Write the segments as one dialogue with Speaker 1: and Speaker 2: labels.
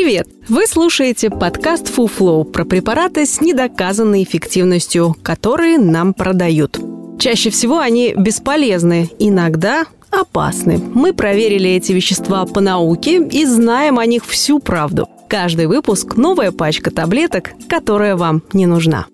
Speaker 1: Привет! Вы слушаете подкаст FuFlow про препараты с недоказанной эффективностью, которые нам продают. Чаще всего они бесполезны, иногда опасны. Мы проверили эти вещества по науке и знаем о них всю правду. Каждый выпуск – новая пачка таблеток, которая вам не нужна.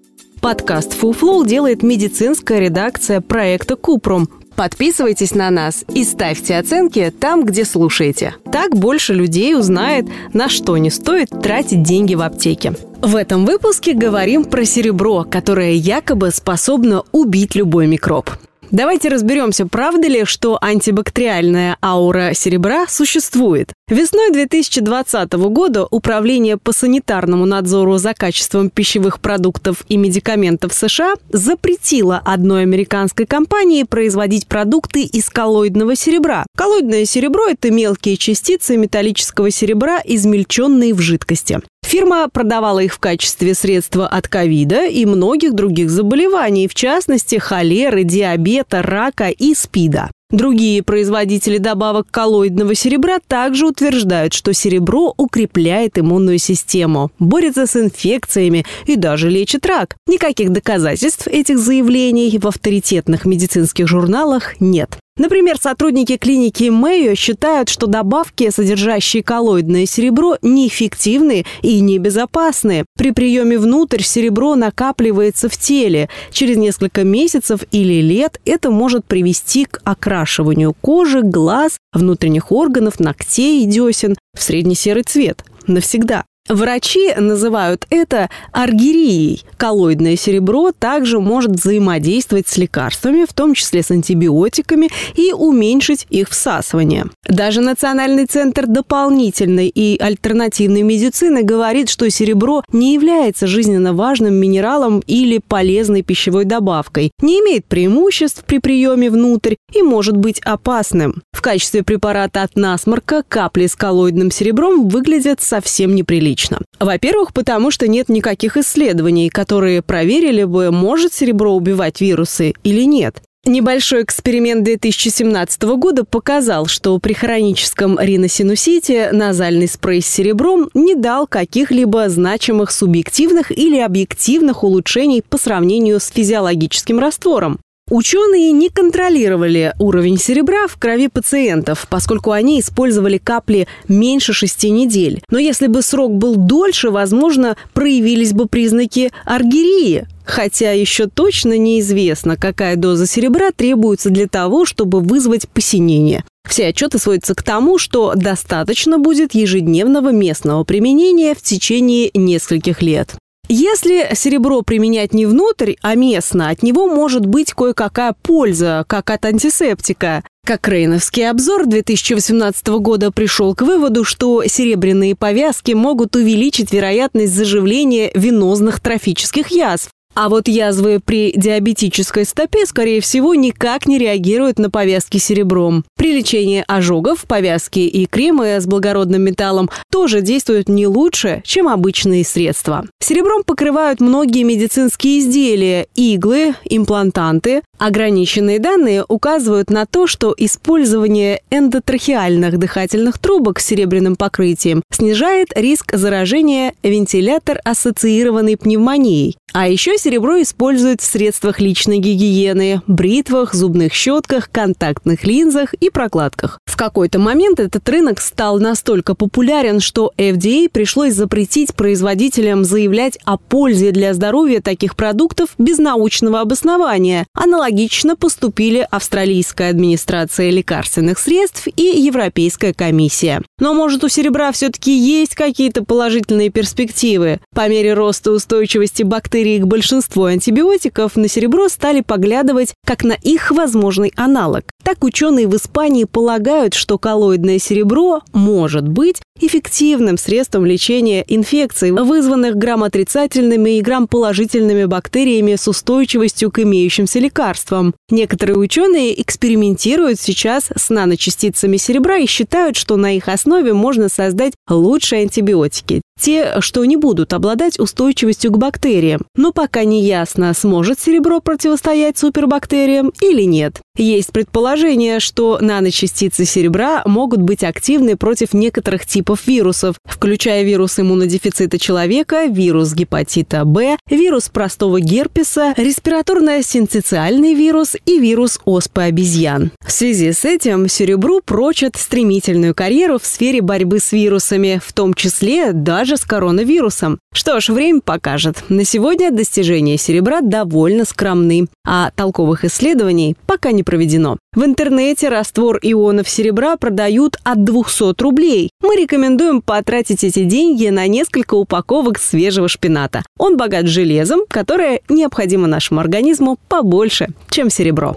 Speaker 1: Подкаст FuFlow делает медицинская редакция проекта Купрум, Подписывайтесь на нас и ставьте оценки там, где слушаете. Так больше людей узнает, на что не стоит тратить деньги в аптеке. В этом выпуске говорим про серебро, которое якобы способно убить любой микроб. Давайте разберемся, правда ли, что антибактериальная аура серебра существует. Весной 2020 года Управление по санитарному надзору за качеством пищевых продуктов и медикаментов США запретило одной американской компании производить продукты из коллоидного серебра. Коллоидное серебро – это мелкие частицы металлического серебра, измельченные в жидкости. Фирма продавала их в качестве средства от ковида и многих других заболеваний, в частности холеры, диабета, рака и СПИДа. Другие производители добавок коллоидного серебра также утверждают, что серебро укрепляет иммунную систему, борется с инфекциями и даже лечит рак. Никаких доказательств этих заявлений в авторитетных медицинских журналах нет. Например, сотрудники клиники Мэйо считают, что добавки, содержащие коллоидное серебро, неэффективны и небезопасны. При приеме внутрь серебро накапливается в теле. Через несколько месяцев или лет это может привести к окрашиванию кожи, глаз, внутренних органов, ногтей и десен в средне-серый цвет навсегда. Врачи называют это аргирией. Коллоидное серебро также может взаимодействовать с лекарствами, в том числе с антибиотиками, и уменьшить их всасывание. Даже Национальный центр дополнительной и альтернативной медицины говорит, что серебро не является жизненно важным минералом или полезной пищевой добавкой, не имеет преимуществ при приеме внутрь и может быть опасным. В качестве препарата от насморка капли с коллоидным серебром выглядят совсем неприлично лично. Во-первых, потому что нет никаких исследований, которые проверили бы, может серебро убивать вирусы или нет. Небольшой эксперимент 2017 года показал, что при хроническом риносинусите назальный спрей с серебром не дал каких-либо значимых субъективных или объективных улучшений по сравнению с физиологическим раствором. Ученые не контролировали уровень серебра в крови пациентов, поскольку они использовали капли меньше шести недель. Но если бы срок был дольше, возможно, проявились бы признаки аргирии, хотя еще точно неизвестно, какая доза серебра требуется для того, чтобы вызвать посинение. Все отчеты сводятся к тому, что достаточно будет ежедневного местного применения в течение нескольких лет. Если серебро применять не внутрь, а местно, от него может быть кое-какая польза, как от антисептика. Как Рейновский обзор 2018 года пришел к выводу, что серебряные повязки могут увеличить вероятность заживления венозных трофических язв, а вот язвы при диабетической стопе, скорее всего, никак не реагируют на повязки серебром. При лечении ожогов повязки и кремы с благородным металлом тоже действуют не лучше, чем обычные средства. Серебром покрывают многие медицинские изделия, иглы, имплантанты. Ограниченные данные указывают на то, что использование эндотрахеальных дыхательных трубок с серебряным покрытием снижает риск заражения вентилятор-ассоциированной пневмонией. А еще серебро используют в средствах личной гигиены, бритвах, зубных щетках, контактных линзах и прокладках. В какой-то момент этот рынок стал настолько популярен, что FDA пришлось запретить производителям заявлять о пользе для здоровья таких продуктов без научного обоснования. Аналогично поступили Австралийская администрация лекарственных средств и Европейская комиссия. Но может у серебра все-таки есть какие-то положительные перспективы? По мере роста устойчивости бактерий к большинству антибиотиков на серебро стали поглядывать как на их возможный аналог. Так ученые в Испании полагают, что коллоидное серебро может быть эффективным средством лечения инфекций, вызванных грамотрицательными и грамположительными бактериями с устойчивостью к имеющимся лекарствам. Некоторые ученые экспериментируют сейчас с наночастицами серебра и считают, что на их основе можно создать лучшие антибиотики. Те, что не будут обладать устойчивостью к бактериям. Но пока не ясно, сможет серебро противостоять супербактериям или нет. Есть предположение, что наночастицы серебра могут быть активны против некоторых типов вирусов, включая вирус иммунодефицита человека, вирус гепатита Б, вирус простого герпеса, респираторно-синцитиальный вирус и вирус оспы обезьян. В связи с этим серебру прочат стремительную карьеру в сфере борьбы с вирусами, в том числе даже с коронавирусом. Что ж, время покажет. На сегодня достижения серебра довольно скромны, а толковых исследований пока не проведено. В интернете раствор ионов серебра продают от 200 рублей. Мы рекомендуем потратить эти деньги на несколько упаковок свежего шпината. Он богат железом, которое необходимо нашему организму побольше, чем серебро.